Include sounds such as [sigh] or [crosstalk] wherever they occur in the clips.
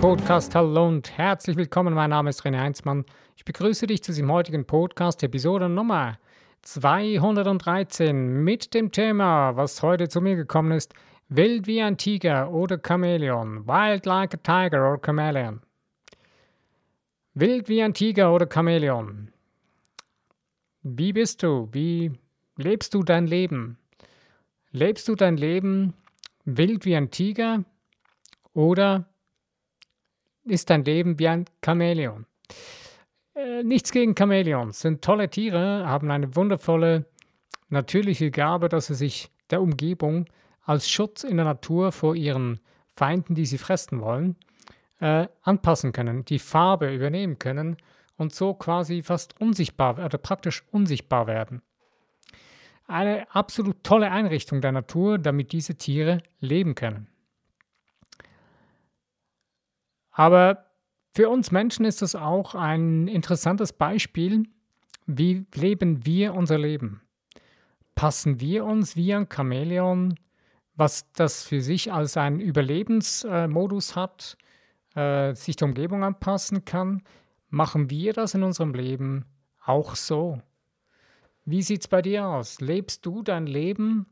Podcast. Hallo und herzlich willkommen. Mein Name ist René Heinzmann. Ich begrüße dich zu diesem heutigen Podcast, Episode Nummer 213 mit dem Thema, was heute zu mir gekommen ist, Wild wie ein Tiger oder Chamäleon, Wild like a Tiger or Chameleon. Wild wie ein Tiger oder Chamäleon. Wie bist du? Wie lebst du dein Leben? Lebst du dein Leben wild wie ein Tiger oder ist dein Leben wie ein Chamäleon? Äh, nichts gegen Chamäleons, sind tolle Tiere, haben eine wundervolle natürliche Gabe, dass sie sich der Umgebung als Schutz in der Natur vor ihren Feinden, die sie fressen wollen, äh, anpassen können, die Farbe übernehmen können und so quasi fast unsichtbar oder praktisch unsichtbar werden. Eine absolut tolle Einrichtung der Natur, damit diese Tiere leben können. Aber für uns Menschen ist das auch ein interessantes Beispiel, wie leben wir unser Leben. Passen wir uns wie ein Chamäleon, was das für sich als einen Überlebensmodus hat, äh, sich der Umgebung anpassen kann, machen wir das in unserem Leben auch so. Wie sieht es bei dir aus? Lebst du dein Leben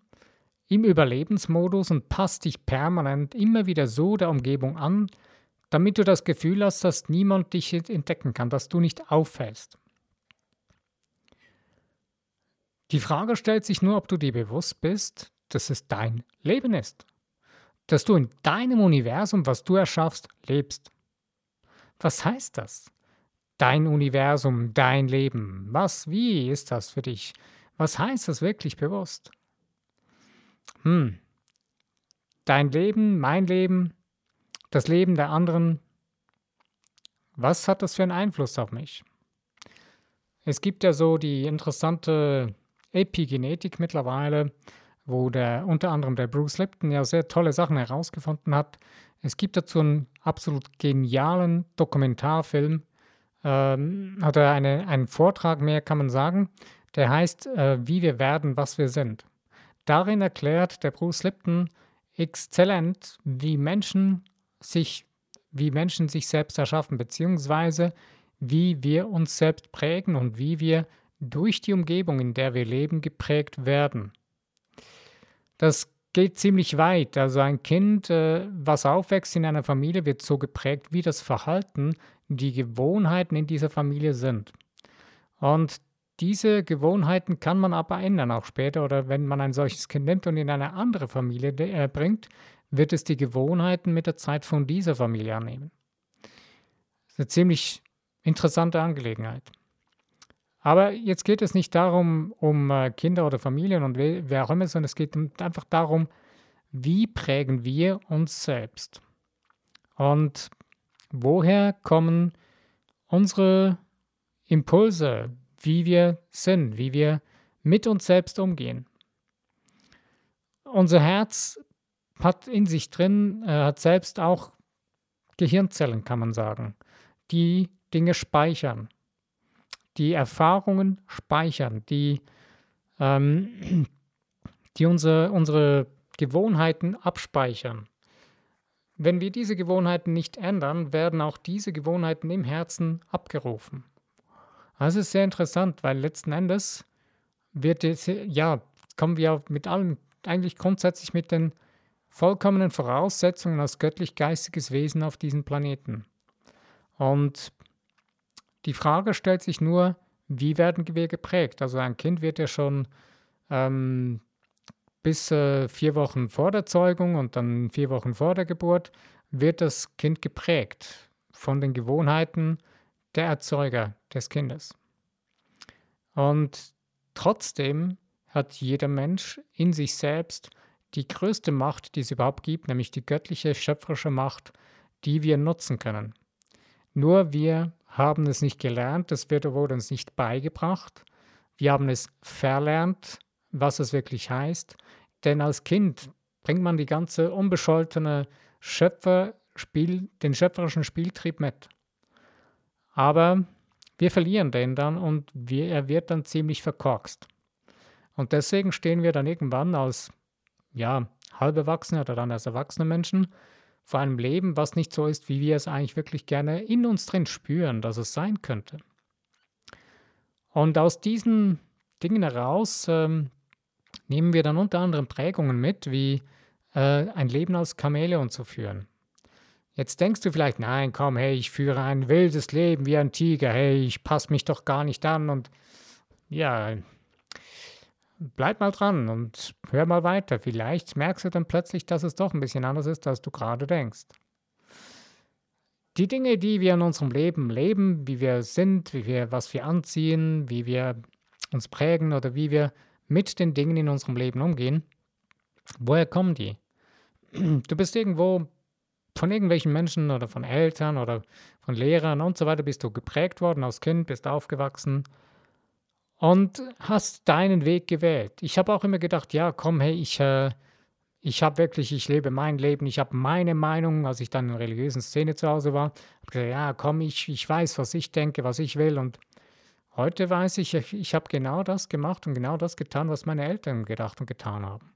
im Überlebensmodus und passt dich permanent immer wieder so der Umgebung an, damit du das Gefühl hast, dass niemand dich entdecken kann, dass du nicht auffällst. Die Frage stellt sich nur, ob du dir bewusst bist, dass es dein Leben ist dass du in deinem Universum, was du erschaffst, lebst. Was heißt das? Dein Universum, dein Leben. Was, wie ist das für dich? Was heißt das wirklich bewusst? Hm. Dein Leben, mein Leben, das Leben der anderen. Was hat das für einen Einfluss auf mich? Es gibt ja so die interessante Epigenetik mittlerweile, wo der unter anderem der Bruce Lipton ja sehr tolle Sachen herausgefunden hat. Es gibt dazu einen absolut genialen Dokumentarfilm, ähm, oder eine, einen Vortrag mehr kann man sagen, der heißt äh, Wie wir werden, was wir sind. Darin erklärt der Bruce Lipton exzellent, wie Menschen sich, wie Menschen sich selbst erschaffen, beziehungsweise wie wir uns selbst prägen und wie wir durch die Umgebung, in der wir leben, geprägt werden. Das geht ziemlich weit. Also ein Kind, äh, was aufwächst in einer Familie, wird so geprägt, wie das Verhalten, die Gewohnheiten in dieser Familie sind. Und diese Gewohnheiten kann man aber ändern, auch später. Oder wenn man ein solches Kind nimmt und in eine andere Familie äh, bringt, wird es die Gewohnheiten mit der Zeit von dieser Familie annehmen. Das ist eine ziemlich interessante Angelegenheit. Aber jetzt geht es nicht darum, um äh, Kinder oder Familien und wer auch immer, sondern es geht einfach darum, wie prägen wir uns selbst? Und woher kommen unsere Impulse, wie wir sind, wie wir mit uns selbst umgehen? Unser Herz hat in sich drin, äh, hat selbst auch Gehirnzellen, kann man sagen, die Dinge speichern die Erfahrungen speichern, die, ähm, die unsere, unsere Gewohnheiten abspeichern. Wenn wir diese Gewohnheiten nicht ändern, werden auch diese Gewohnheiten im Herzen abgerufen. Das ist sehr interessant, weil letzten Endes wird es, ja, kommen wir mit allem, eigentlich grundsätzlich mit den vollkommenen Voraussetzungen als göttlich-geistiges Wesen auf diesem Planeten. Und die Frage stellt sich nur, wie werden wir geprägt? Also ein Kind wird ja schon ähm, bis äh, vier Wochen vor der Zeugung und dann vier Wochen vor der Geburt wird das Kind geprägt von den Gewohnheiten der Erzeuger des Kindes. Und trotzdem hat jeder Mensch in sich selbst die größte Macht, die es überhaupt gibt, nämlich die göttliche, schöpferische Macht, die wir nutzen können. Nur wir haben es nicht gelernt, das wird, wurde uns nicht beigebracht. Wir haben es verlernt, was es wirklich heißt. Denn als Kind bringt man die ganze unbescholtene Schöpferspiel, den schöpferischen Spieltrieb mit. Aber wir verlieren den dann und wir, er wird dann ziemlich verkorkst. Und deswegen stehen wir dann irgendwann als ja, halb Erwachsene oder dann als erwachsene Menschen vor einem Leben, was nicht so ist, wie wir es eigentlich wirklich gerne in uns drin spüren, dass es sein könnte. Und aus diesen Dingen heraus ähm, nehmen wir dann unter anderem Prägungen mit, wie äh, ein Leben als Chamäleon zu führen. Jetzt denkst du vielleicht, nein, komm, hey, ich führe ein wildes Leben wie ein Tiger, hey, ich passe mich doch gar nicht an und ja, bleib mal dran und hör mal weiter. Vielleicht merkst du dann plötzlich, dass es doch ein bisschen anders ist, als du gerade denkst. Die Dinge, die wir in unserem Leben leben, wie wir sind, wie wir, was wir anziehen, wie wir uns prägen oder wie wir mit den Dingen in unserem Leben umgehen, woher kommen die? Du bist irgendwo von irgendwelchen Menschen oder von Eltern oder von Lehrern und so weiter bist du geprägt worden als Kind, bist aufgewachsen und hast deinen Weg gewählt. Ich habe auch immer gedacht, ja, komm, hey, ich, äh, ich habe wirklich, ich lebe mein Leben, ich habe meine Meinung, als ich dann in der religiösen Szene zu Hause war, habe gesagt, ja, komm, ich, ich weiß, was ich denke, was ich will und heute weiß ich, ich, ich habe genau das gemacht und genau das getan, was meine Eltern gedacht und getan haben.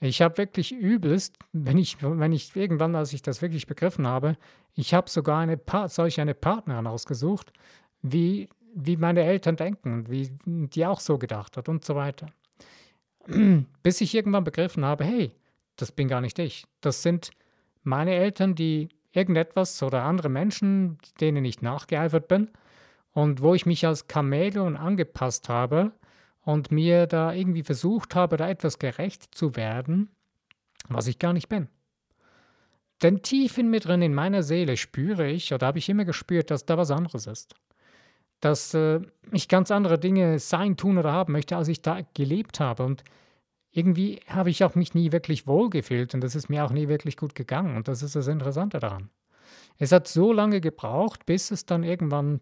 Ich habe wirklich übelst, wenn ich, wenn ich irgendwann, als ich das wirklich begriffen habe, ich habe sogar eine solch eine Partnerin ausgesucht, wie, wie meine Eltern denken wie die auch so gedacht hat und so weiter. [clears throat] Bis ich irgendwann begriffen habe, hey, das bin gar nicht ich. Das sind meine Eltern, die irgendetwas oder andere Menschen, denen ich nachgeeifert bin und wo ich mich als Chamäleon angepasst habe und mir da irgendwie versucht habe, da etwas gerecht zu werden, was ich gar nicht bin. Denn tief in mir drin, in meiner Seele spüre ich oder habe ich immer gespürt, dass da was anderes ist. Dass äh, ich ganz andere Dinge sein, tun oder haben möchte, als ich da gelebt habe. Und irgendwie habe ich auch mich nie wirklich wohlgefühlt und das ist mir auch nie wirklich gut gegangen. Und das ist das Interessante daran. Es hat so lange gebraucht, bis es dann irgendwann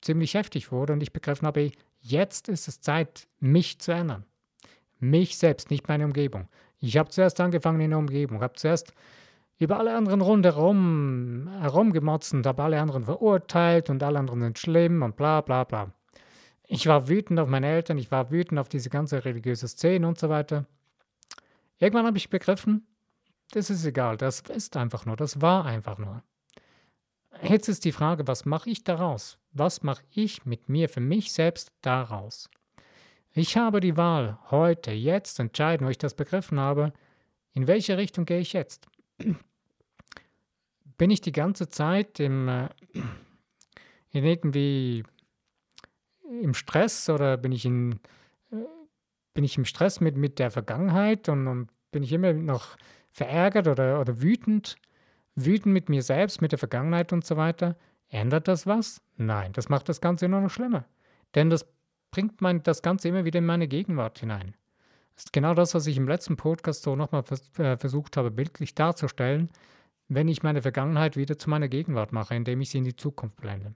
ziemlich heftig wurde und ich begriffen habe, Jetzt ist es Zeit, mich zu ändern. Mich selbst, nicht meine Umgebung. Ich habe zuerst angefangen in der Umgebung, habe zuerst über alle anderen rundherum herumgemotzt und habe alle anderen verurteilt und alle anderen sind schlimm und bla bla bla. Ich war wütend auf meine Eltern, ich war wütend auf diese ganze religiöse Szene und so weiter. Irgendwann habe ich begriffen, das ist egal, das ist einfach nur, das war einfach nur. Jetzt ist die Frage, was mache ich daraus? Was mache ich mit mir für mich selbst daraus? Ich habe die Wahl, heute, jetzt entscheiden, wo ich das begriffen habe, in welche Richtung gehe ich jetzt? Bin ich die ganze Zeit im, äh, in irgendwie im Stress oder bin ich, in, äh, bin ich im Stress mit, mit der Vergangenheit und, und bin ich immer noch verärgert oder, oder wütend? Wütend mit mir selbst, mit der Vergangenheit und so weiter? Ändert das was? Nein, das macht das Ganze nur noch schlimmer. Denn das bringt mein, das Ganze immer wieder in meine Gegenwart hinein. Ist genau das, was ich im letzten Podcast so nochmal vers äh, versucht habe, bildlich darzustellen, wenn ich meine Vergangenheit wieder zu meiner Gegenwart mache, indem ich sie in die Zukunft blende.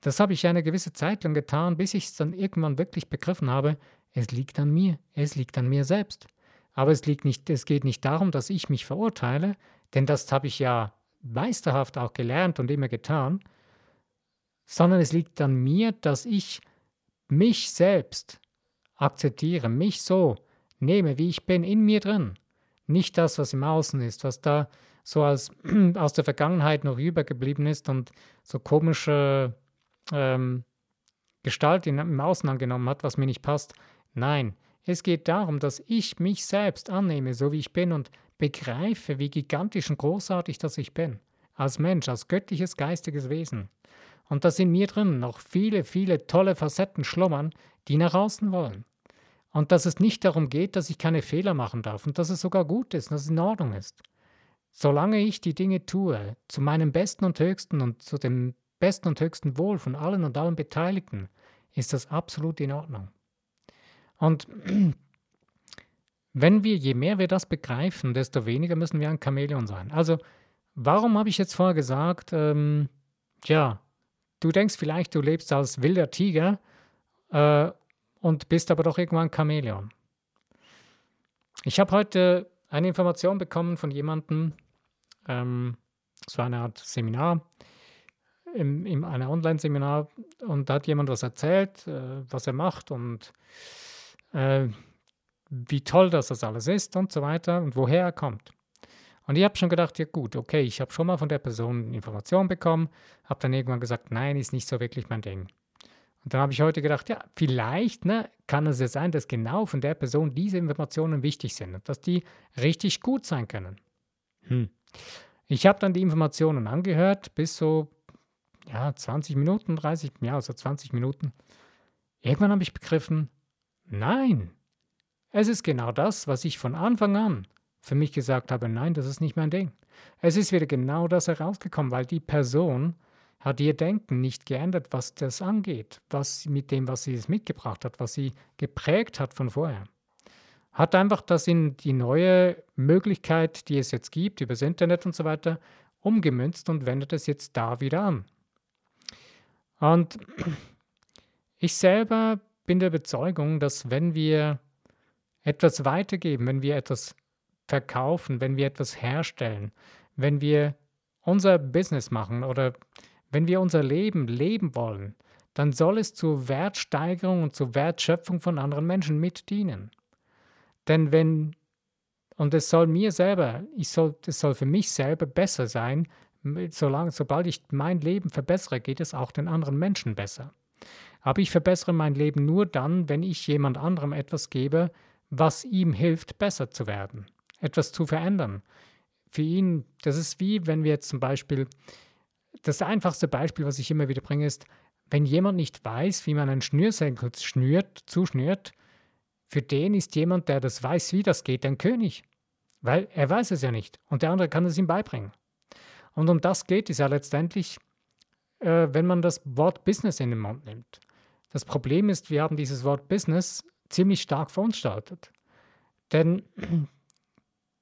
Das habe ich eine gewisse Zeit lang getan, bis ich es dann irgendwann wirklich begriffen habe, es liegt an mir, es liegt an mir selbst. Aber es, liegt nicht, es geht nicht darum, dass ich mich verurteile, denn das habe ich ja meisterhaft auch gelernt und immer getan, sondern es liegt an mir, dass ich mich selbst akzeptiere, mich so nehme, wie ich bin, in mir drin. Nicht das, was im Außen ist, was da so als [clears throat] aus der Vergangenheit noch übergeblieben ist und so komische ähm, Gestalt in, im Außen angenommen hat, was mir nicht passt. Nein, es geht darum, dass ich mich selbst annehme, so wie ich bin und begreife, wie gigantisch und großartig das ich bin. Als Mensch, als göttliches geistiges Wesen. Und dass in mir drin noch viele, viele tolle Facetten schlummern, die nach außen wollen. Und dass es nicht darum geht, dass ich keine Fehler machen darf und dass es sogar gut ist, dass es in Ordnung ist. Solange ich die Dinge tue, zu meinem besten und höchsten und zu dem besten und höchsten Wohl von allen und allen Beteiligten, ist das absolut in Ordnung. Und wenn wir, je mehr wir das begreifen, desto weniger müssen wir ein Chamäleon sein. Also, warum habe ich jetzt vorher gesagt, ähm, ja, Du denkst vielleicht, du lebst als wilder Tiger äh, und bist aber doch irgendwann Chamäleon. Ich habe heute eine Information bekommen von jemandem, ähm, so eine Art Seminar, in, in einem Online-Seminar, und da hat jemand was erzählt, äh, was er macht und äh, wie toll das, das alles ist und so weiter und woher er kommt. Und ich habe schon gedacht, ja gut, okay, ich habe schon mal von der Person Informationen bekommen, habe dann irgendwann gesagt, nein, ist nicht so wirklich mein Ding. Und dann habe ich heute gedacht, ja, vielleicht ne, kann es ja sein, dass genau von der Person diese Informationen wichtig sind und dass die richtig gut sein können. Hm. Ich habe dann die Informationen angehört, bis so ja, 20 Minuten, 30, ja, so 20 Minuten. Irgendwann habe ich begriffen, nein, es ist genau das, was ich von Anfang an für mich gesagt habe, nein, das ist nicht mein Ding. Es ist wieder genau das herausgekommen, weil die Person hat ihr Denken nicht geändert, was das angeht, was mit dem, was sie mitgebracht hat, was sie geprägt hat von vorher. Hat einfach das in die neue Möglichkeit, die es jetzt gibt, über das Internet und so weiter, umgemünzt und wendet es jetzt da wieder an. Und [clears throat] ich selber bin der Überzeugung, dass wenn wir etwas weitergeben, wenn wir etwas verkaufen, wenn wir etwas herstellen, wenn wir unser Business machen oder wenn wir unser Leben leben wollen, dann soll es zur Wertsteigerung und zur Wertschöpfung von anderen Menschen mitdienen. Denn wenn, und es soll mir selber, ich soll, es soll für mich selber besser sein, solange, sobald ich mein Leben verbessere, geht es auch den anderen Menschen besser. Aber ich verbessere mein Leben nur dann, wenn ich jemand anderem etwas gebe, was ihm hilft, besser zu werden, etwas zu verändern. Für ihn, das ist wie, wenn wir jetzt zum Beispiel das einfachste Beispiel, was ich immer wieder bringe, ist, wenn jemand nicht weiß, wie man einen Schnürsenkel schnürt, zuschnürt, für den ist jemand, der das weiß, wie das geht, ein König. Weil er weiß es ja nicht und der andere kann es ihm beibringen. Und um das geht es ja letztendlich, äh, wenn man das Wort Business in den Mund nimmt. Das Problem ist, wir haben dieses Wort Business ziemlich stark verunstaltet. Denn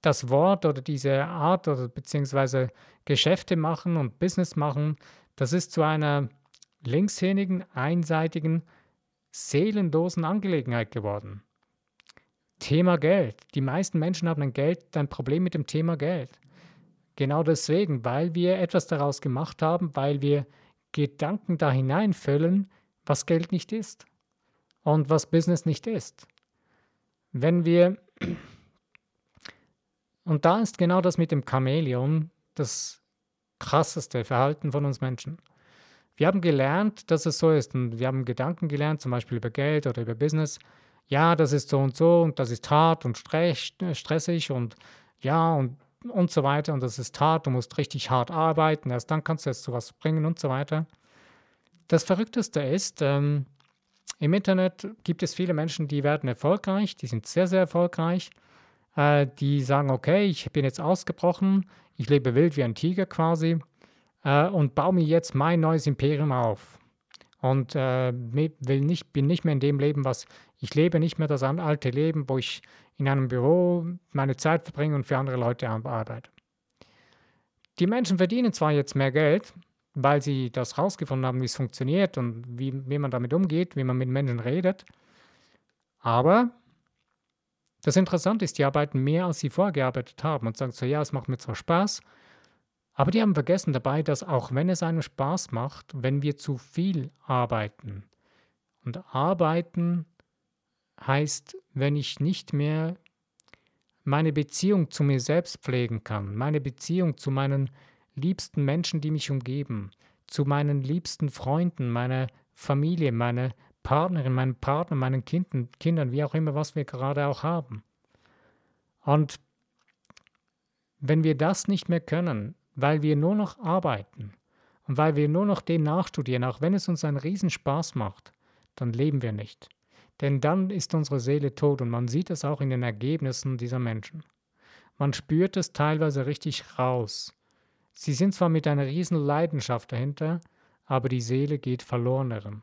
das Wort oder diese Art oder beziehungsweise Geschäfte machen und Business machen, das ist zu einer linkshändigen, einseitigen, seelenlosen Angelegenheit geworden. Thema Geld. Die meisten Menschen haben ein, Geld, ein Problem mit dem Thema Geld. Genau deswegen, weil wir etwas daraus gemacht haben, weil wir Gedanken da hineinfüllen, was Geld nicht ist und was Business nicht ist. Wenn wir und da ist genau das mit dem Chamäleon das krasseste Verhalten von uns Menschen. Wir haben gelernt, dass es so ist und wir haben Gedanken gelernt, zum Beispiel über Geld oder über Business. Ja, das ist so und so und das ist hart und stressig und ja und, und so weiter und das ist hart, du musst richtig hart arbeiten, erst dann kannst du jetzt sowas bringen und so weiter. Das Verrückteste ist, ähm, im Internet gibt es viele Menschen, die werden erfolgreich, die sind sehr, sehr erfolgreich äh, die sagen, okay, ich bin jetzt ausgebrochen, ich lebe wild wie ein Tiger quasi äh, und baue mir jetzt mein neues Imperium auf. Und äh, will nicht, bin nicht mehr in dem Leben, was ich lebe, nicht mehr das alte Leben, wo ich in einem Büro meine Zeit verbringe und für andere Leute arbeite. Die Menschen verdienen zwar jetzt mehr Geld, weil sie das rausgefunden haben, wie es funktioniert und wie, wie man damit umgeht, wie man mit Menschen redet, aber das Interessante ist, die arbeiten mehr, als sie vorgearbeitet haben und sagen so, ja, es macht mir zwar Spaß, aber die haben vergessen dabei, dass auch wenn es einem Spaß macht, wenn wir zu viel arbeiten, und arbeiten heißt, wenn ich nicht mehr meine Beziehung zu mir selbst pflegen kann, meine Beziehung zu meinen liebsten Menschen, die mich umgeben, zu meinen liebsten Freunden, meiner Familie, meiner Partnerin, meinem Partner, meinen Kindern, Kindern, wie auch immer, was wir gerade auch haben. Und wenn wir das nicht mehr können, weil wir nur noch arbeiten und weil wir nur noch dem nachstudieren, auch wenn es uns einen Riesenspaß macht, dann leben wir nicht. Denn dann ist unsere Seele tot und man sieht es auch in den Ergebnissen dieser Menschen. Man spürt es teilweise richtig raus. Sie sind zwar mit einer riesen Leidenschaft dahinter, aber die Seele geht verloren darin.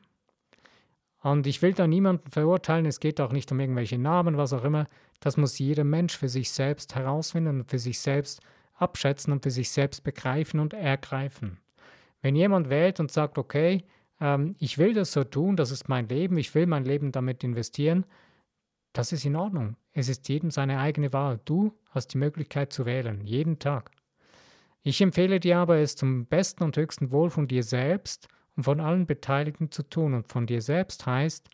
Und ich will da niemanden verurteilen, es geht auch nicht um irgendwelche Namen, was auch immer. Das muss jeder Mensch für sich selbst herausfinden und für sich selbst abschätzen und für sich selbst begreifen und ergreifen. Wenn jemand wählt und sagt, okay, ähm, ich will das so tun, das ist mein Leben, ich will mein Leben damit investieren, das ist in Ordnung. Es ist jedem seine eigene Wahl. Du hast die Möglichkeit zu wählen, jeden Tag. Ich empfehle dir aber, es zum besten und höchsten Wohl von dir selbst und von allen Beteiligten zu tun und von dir selbst heißt,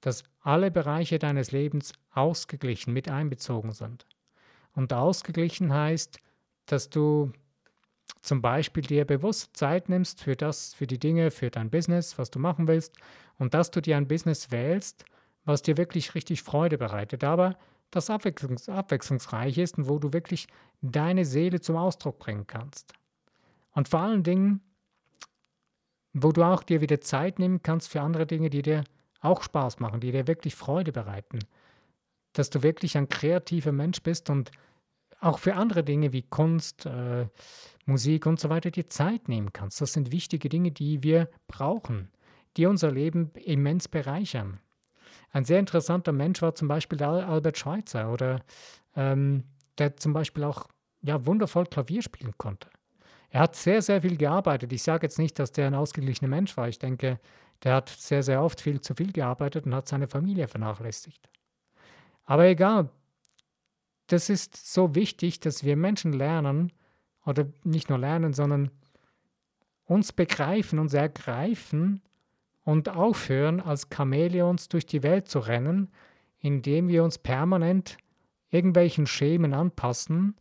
dass alle Bereiche deines Lebens ausgeglichen mit einbezogen sind. Und ausgeglichen heißt, dass du zum Beispiel dir bewusst Zeit nimmst für das, für die Dinge, für dein Business, was du machen willst und dass du dir ein Business wählst, was dir wirklich richtig Freude bereitet, aber das abwechslungs abwechslungsreich ist und wo du wirklich deine Seele zum Ausdruck bringen kannst. Und vor allen Dingen, wo du auch dir wieder Zeit nehmen kannst für andere Dinge, die dir auch Spaß machen, die dir wirklich Freude bereiten. Dass du wirklich ein kreativer Mensch bist und auch für andere Dinge wie Kunst, äh, Musik und so weiter dir Zeit nehmen kannst. Das sind wichtige Dinge, die wir brauchen, die unser Leben immens bereichern. Ein sehr interessanter Mensch war zum Beispiel Albert Schweitzer oder ähm, der zum Beispiel auch ja, wundervoll Klavier spielen konnte. Er hat sehr, sehr viel gearbeitet. Ich sage jetzt nicht, dass der ein ausgeglichener Mensch war. Ich denke, der hat sehr, sehr oft viel zu viel gearbeitet und hat seine Familie vernachlässigt. Aber egal, das ist so wichtig, dass wir Menschen lernen, oder nicht nur lernen, sondern uns begreifen, uns ergreifen und aufhören, als Chamäleons durch die Welt zu rennen, indem wir uns permanent irgendwelchen Schemen anpassen,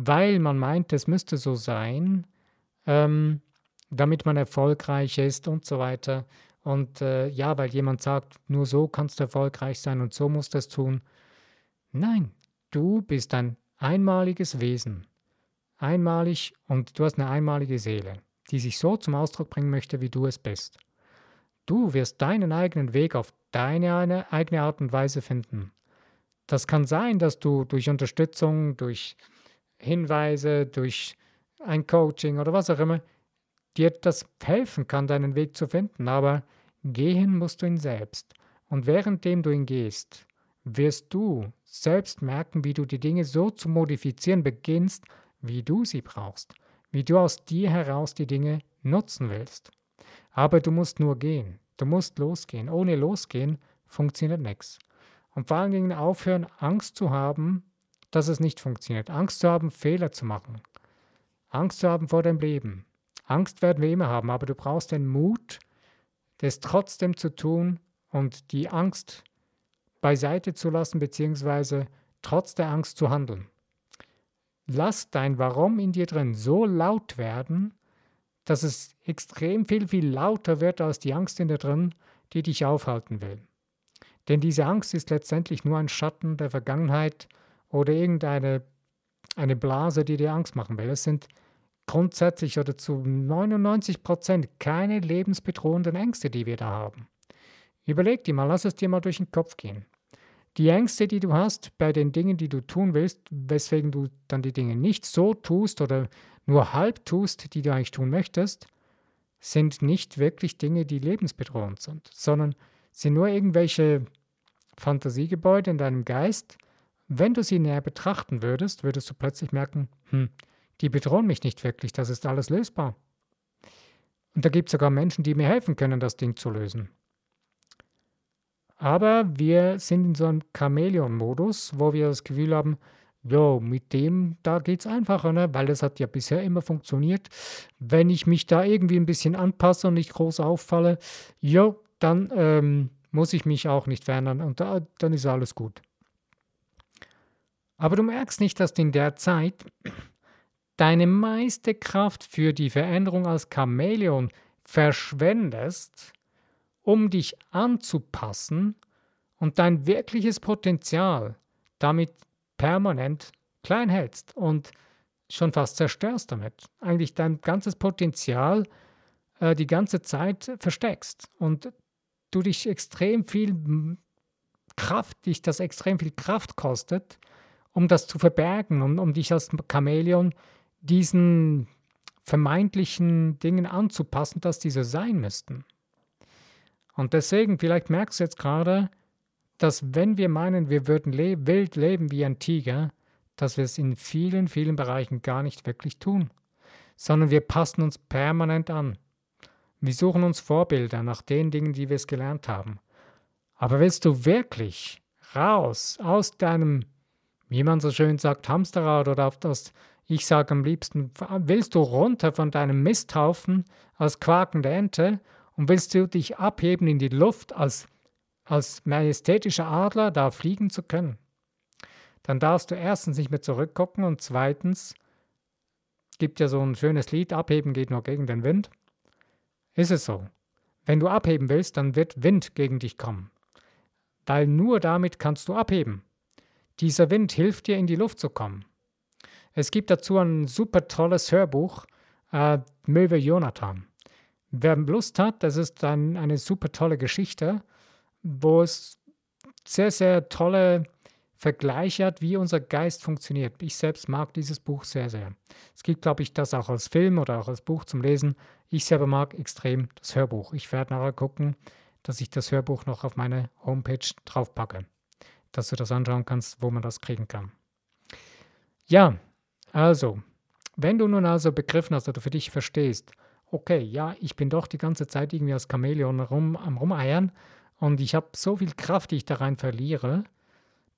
weil man meint, es müsste so sein, ähm, damit man erfolgreich ist und so weiter. Und äh, ja, weil jemand sagt, nur so kannst du erfolgreich sein und so musst du es tun. Nein, du bist ein einmaliges Wesen. Einmalig und du hast eine einmalige Seele, die sich so zum Ausdruck bringen möchte, wie du es bist. Du wirst deinen eigenen Weg auf deine eigene Art und Weise finden. Das kann sein, dass du durch Unterstützung, durch Hinweise, durch ein Coaching oder was auch immer dir das helfen kann, deinen Weg zu finden. Aber gehen musst du ihn selbst. Und währenddem du ihn gehst, wirst du selbst merken, wie du die Dinge so zu modifizieren beginnst, wie du sie brauchst, wie du aus dir heraus die Dinge nutzen willst. Aber du musst nur gehen, du musst losgehen. Ohne losgehen funktioniert nichts. Und vor allen Dingen aufhören, Angst zu haben, dass es nicht funktioniert. Angst zu haben, Fehler zu machen. Angst zu haben vor deinem Leben. Angst werden wir immer haben, aber du brauchst den Mut, das trotzdem zu tun und die Angst beiseite zu lassen, beziehungsweise trotz der Angst zu handeln. Lass dein Warum in dir drin so laut werden, dass es extrem viel, viel lauter wird als die Angst in dir drin, die dich aufhalten will. Denn diese Angst ist letztendlich nur ein Schatten der Vergangenheit oder irgendeine eine Blase, die dir Angst machen will. Es sind grundsätzlich oder zu 99 Prozent keine lebensbedrohenden Ängste, die wir da haben. Überleg dir mal, lass es dir mal durch den Kopf gehen. Die Ängste, die du hast bei den Dingen, die du tun willst, weswegen du dann die Dinge nicht so tust oder nur halb tust, die du eigentlich tun möchtest, sind nicht wirklich Dinge, die lebensbedrohend sind, sondern sind nur irgendwelche Fantasiegebäude in deinem Geist, wenn du sie näher betrachten würdest, würdest du plötzlich merken, hm, die bedrohen mich nicht wirklich, das ist alles lösbar. Und da gibt es sogar Menschen, die mir helfen können, das Ding zu lösen. Aber wir sind in so einem Chamäleon-Modus, wo wir das Gefühl haben, jo, mit dem, da geht es einfacher, ne? weil das hat ja bisher immer funktioniert. Wenn ich mich da irgendwie ein bisschen anpasse und nicht groß auffalle, jo, dann ähm, muss ich mich auch nicht verändern und da, dann ist alles gut. Aber du merkst nicht, dass du in der Zeit deine meiste Kraft für die Veränderung als Chamäleon verschwendest, um dich anzupassen und dein wirkliches Potenzial damit permanent klein hältst und schon fast zerstörst damit. Eigentlich dein ganzes Potenzial äh, die ganze Zeit versteckst und du dich extrem viel Kraft, dich das extrem viel Kraft kostet, um das zu verbergen, um, um dich als Chamäleon diesen vermeintlichen Dingen anzupassen, dass diese sein müssten. Und deswegen, vielleicht merkst du jetzt gerade, dass wenn wir meinen, wir würden le wild leben wie ein Tiger, dass wir es in vielen, vielen Bereichen gar nicht wirklich tun, sondern wir passen uns permanent an. Wir suchen uns Vorbilder nach den Dingen, die wir es gelernt haben. Aber willst du wirklich raus aus deinem wie man so schön sagt, Hamsterrad oder auf das, ich sage am liebsten, willst du runter von deinem Misthaufen als quakende Ente und willst du dich abheben in die Luft als, als majestätischer Adler, da fliegen zu können? Dann darfst du erstens nicht mehr zurückgucken und zweitens gibt ja so ein schönes Lied, abheben geht nur gegen den Wind. Ist es so? Wenn du abheben willst, dann wird Wind gegen dich kommen. Weil nur damit kannst du abheben. Dieser Wind hilft dir, in die Luft zu kommen. Es gibt dazu ein super tolles Hörbuch, äh, Möwe Jonathan. Wer Lust hat, das ist ein, eine super tolle Geschichte, wo es sehr, sehr tolle Vergleiche hat, wie unser Geist funktioniert. Ich selbst mag dieses Buch sehr, sehr. Es gibt, glaube ich, das auch als Film oder auch als Buch zum Lesen. Ich selber mag extrem das Hörbuch. Ich werde nachher gucken, dass ich das Hörbuch noch auf meine Homepage draufpacke, dass du das anschauen kannst, wo man das kriegen kann. Ja, also, wenn du nun also begriffen hast oder für dich verstehst, okay, ja, ich bin doch die ganze Zeit irgendwie als Chamäleon rum, am Rumeiern und ich habe so viel Kraft, die ich da rein verliere,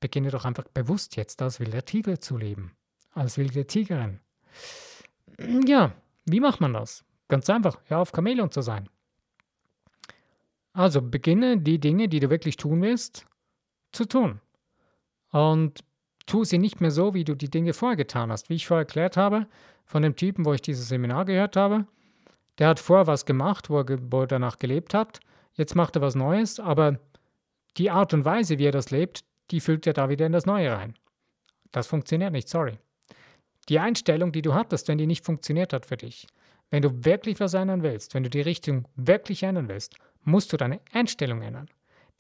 beginne doch einfach bewusst jetzt als wilder Tiger zu leben. Als wilde Tigerin. Ja, wie macht man das? Ganz einfach, hör auf Chamäleon zu sein. Also beginne die Dinge, die du wirklich tun willst, zu tun. Und tu sie nicht mehr so, wie du die Dinge vorher getan hast. Wie ich vorher erklärt habe, von dem Typen, wo ich dieses Seminar gehört habe, der hat vorher was gemacht, wo er, wo er danach gelebt hat. Jetzt macht er was Neues, aber die Art und Weise, wie er das lebt, die füllt er da wieder in das Neue rein. Das funktioniert nicht, sorry. Die Einstellung, die du hattest, wenn die nicht funktioniert hat für dich, wenn du wirklich was ändern willst, wenn du die Richtung wirklich ändern willst, musst du deine Einstellung ändern.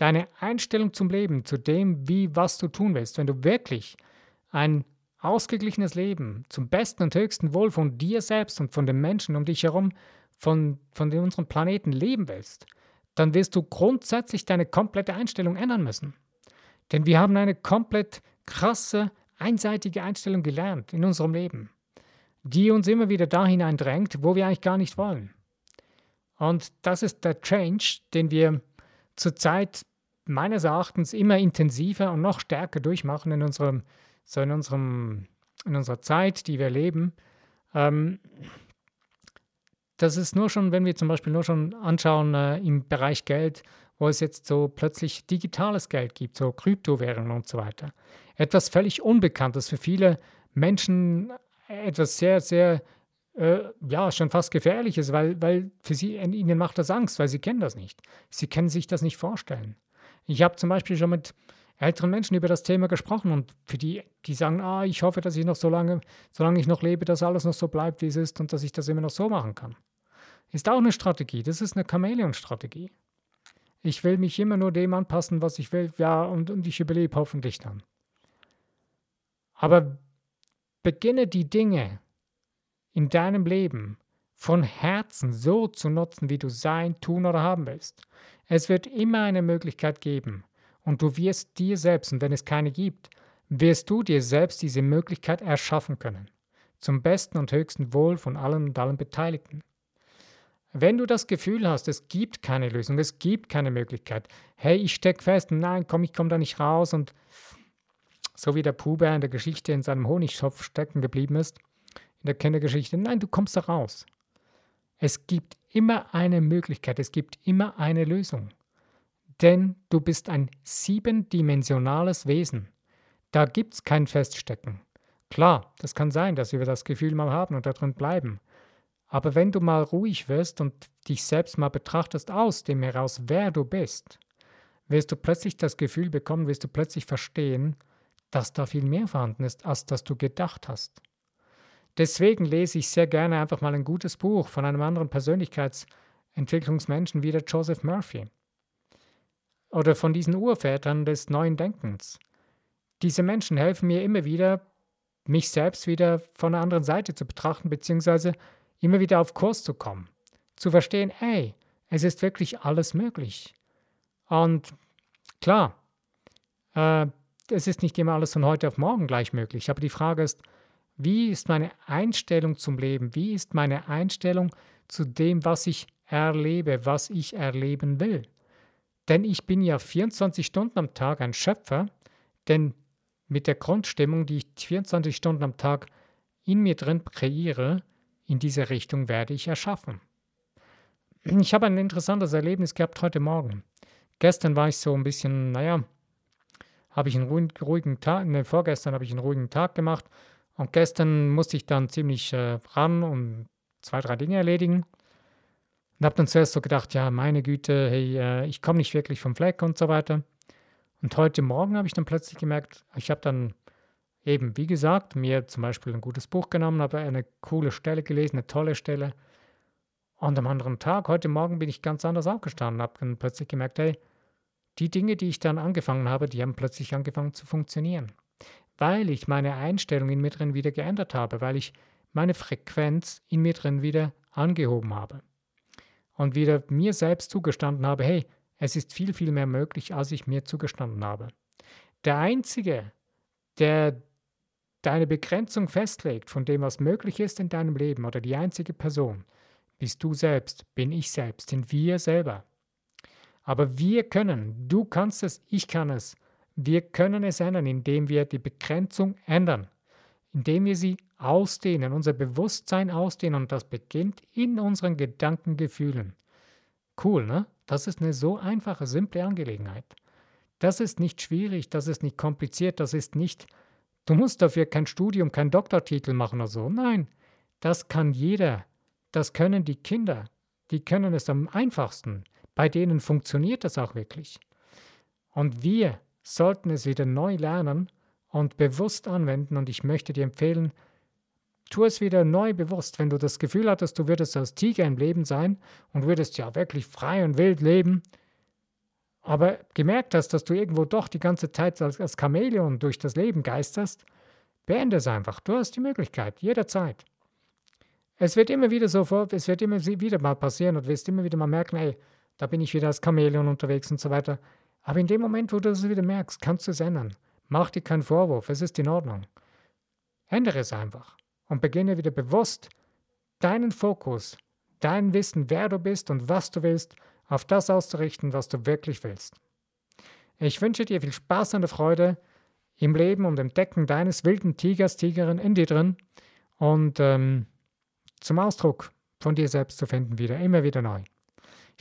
Deine Einstellung zum Leben, zu dem, wie was du tun willst, wenn du wirklich ein ausgeglichenes Leben zum besten und höchsten Wohl von dir selbst und von den Menschen um dich herum, von, von unserem Planeten leben willst, dann wirst du grundsätzlich deine komplette Einstellung ändern müssen. Denn wir haben eine komplett krasse, einseitige Einstellung gelernt in unserem Leben, die uns immer wieder da hineindrängt, wo wir eigentlich gar nicht wollen. Und das ist der Change, den wir zurzeit meines Erachtens immer intensiver und noch stärker durchmachen in unserem, so in unserem, in unserer Zeit, die wir leben. Ähm, das ist nur schon, wenn wir zum Beispiel nur schon anschauen äh, im Bereich Geld, wo es jetzt so plötzlich digitales Geld gibt, so Kryptowährungen und so weiter. Etwas völlig Unbekanntes für viele Menschen, etwas sehr, sehr, äh, ja, schon fast Gefährliches, weil, weil für sie, ihnen macht das Angst, weil sie kennen das nicht. Sie können sich das nicht vorstellen. Ich habe zum Beispiel schon mit älteren Menschen über das Thema gesprochen und für die, die sagen, ah, ich hoffe, dass ich noch so lange, solange ich noch lebe, dass alles noch so bleibt, wie es ist und dass ich das immer noch so machen kann. Ist auch eine Strategie. Das ist eine Chamäleon-Strategie. Ich will mich immer nur dem anpassen, was ich will, ja, und, und ich überlebe hoffentlich dann. Aber beginne die Dinge in deinem Leben von Herzen so zu nutzen, wie du sein, tun oder haben willst. Es wird immer eine Möglichkeit geben und du wirst dir selbst, und wenn es keine gibt, wirst du dir selbst diese Möglichkeit erschaffen können. Zum besten und höchsten Wohl von allen und allen Beteiligten. Wenn du das Gefühl hast, es gibt keine Lösung, es gibt keine Möglichkeit, hey, ich stecke fest, nein, komm, ich komme da nicht raus und so wie der Puber in der Geschichte in seinem Honigtopf stecken geblieben ist, in der Kindergeschichte, nein, du kommst da raus. Es gibt immer eine Möglichkeit, es gibt immer eine Lösung. Denn du bist ein siebendimensionales Wesen. Da gibt es kein Feststecken. Klar, das kann sein, dass wir das Gefühl mal haben und da drin bleiben. Aber wenn du mal ruhig wirst und dich selbst mal betrachtest aus dem heraus, wer du bist, wirst du plötzlich das Gefühl bekommen, wirst du plötzlich verstehen, dass da viel mehr vorhanden ist, als dass du gedacht hast. Deswegen lese ich sehr gerne einfach mal ein gutes Buch von einem anderen Persönlichkeitsentwicklungsmenschen wie der Joseph Murphy. Oder von diesen Urvätern des neuen Denkens. Diese Menschen helfen mir immer wieder, mich selbst wieder von der anderen Seite zu betrachten, beziehungsweise immer wieder auf Kurs zu kommen, zu verstehen, hey, es ist wirklich alles möglich. Und klar, äh, es ist nicht immer alles von heute auf morgen gleich möglich, aber die Frage ist, wie ist meine Einstellung zum Leben? Wie ist meine Einstellung zu dem, was ich erlebe, was ich erleben will? Denn ich bin ja 24 Stunden am Tag ein Schöpfer, denn mit der Grundstimmung, die ich 24 Stunden am Tag in mir drin kreiere, in diese Richtung werde ich erschaffen. Ich habe ein interessantes Erlebnis gehabt heute Morgen. Gestern war ich so ein bisschen, naja, habe ich einen ruhigen, Tag, ne, vorgestern habe ich einen ruhigen Tag gemacht Und gestern musste ich dann ziemlich äh, ran und zwei, drei Dinge erledigen. Und habe dann zuerst so gedacht, ja, meine Güte, hey, äh, ich komme nicht wirklich vom Fleck und so weiter. Und heute Morgen habe ich dann plötzlich gemerkt, ich habe dann eben, wie gesagt, mir zum Beispiel ein gutes Buch genommen, habe eine coole Stelle gelesen, eine tolle Stelle. Und am anderen Tag, heute Morgen, bin ich ganz anders aufgestanden, habe dann plötzlich gemerkt, hey, die Dinge, die ich dann angefangen habe, die haben plötzlich angefangen zu funktionieren. Weil ich meine Einstellung in mir drin wieder geändert habe, weil ich meine Frequenz in mir drin wieder angehoben habe. Und wieder mir selbst zugestanden habe, hey, es ist viel, viel mehr möglich, als ich mir zugestanden habe. Der Einzige, der deine Begrenzung festlegt von dem, was möglich ist in deinem Leben, oder die einzige Person, bist du selbst, bin ich selbst, sind wir selber. Aber wir können, du kannst es, ich kann es, wir können es ändern, indem wir die Begrenzung ändern, indem wir sie ausdehnen, unser Bewusstsein ausdehnen und das beginnt in unseren Gedankengefühlen. Cool, ne? Das ist eine so einfache, simple Angelegenheit. Das ist nicht schwierig, das ist nicht kompliziert, das ist nicht, du musst dafür kein Studium, kein Doktortitel machen oder so. Nein, das kann jeder. Das können die Kinder. Die können es am einfachsten. Bei denen funktioniert das auch wirklich. Und wir sollten es wieder neu lernen und bewusst anwenden. Und ich möchte dir empfehlen, tu es wieder neu bewusst. Wenn du das Gefühl hattest, du würdest als Tiger im Leben sein und würdest ja wirklich frei und wild leben, aber gemerkt hast, dass du irgendwo doch die ganze Zeit als, als Chamäleon durch das Leben geisterst, beende es einfach. Du hast die Möglichkeit, jederzeit. Es wird immer wieder so vor, es wird immer wieder mal passieren und wirst immer wieder mal merken, ey, da bin ich wieder als Chamäleon unterwegs und so weiter. Aber in dem Moment, wo du das wieder merkst, kannst du es ändern. Mach dir keinen Vorwurf, es ist in Ordnung. Ändere es einfach und beginne wieder bewusst deinen Fokus, dein Wissen, wer du bist und was du willst, auf das auszurichten, was du wirklich willst. Ich wünsche dir viel Spaß und Freude im Leben und im Decken deines wilden Tigers, Tigerin in dir drin und ähm, zum Ausdruck von dir selbst zu finden wieder, immer wieder neu.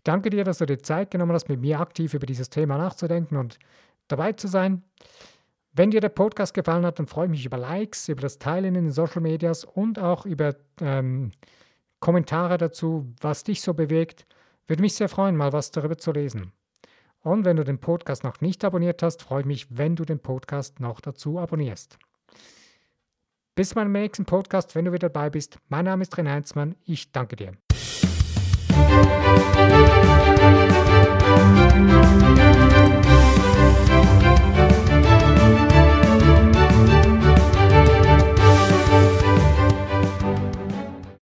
Danke dir, dass du dir Zeit genommen hast, mit mir aktiv über dieses Thema nachzudenken und dabei zu sein. Wenn dir der Podcast gefallen hat, dann freue ich mich über Likes, über das Teilen in den Social Medias und auch über ähm, Kommentare dazu, was dich so bewegt. Würde mich sehr freuen, mal was darüber zu lesen. Und wenn du den Podcast noch nicht abonniert hast, freue ich mich, wenn du den Podcast noch dazu abonnierst. Bis meinem nächsten Podcast, wenn du wieder dabei bist. Mein Name ist Ren Heinzmann. Ich danke dir.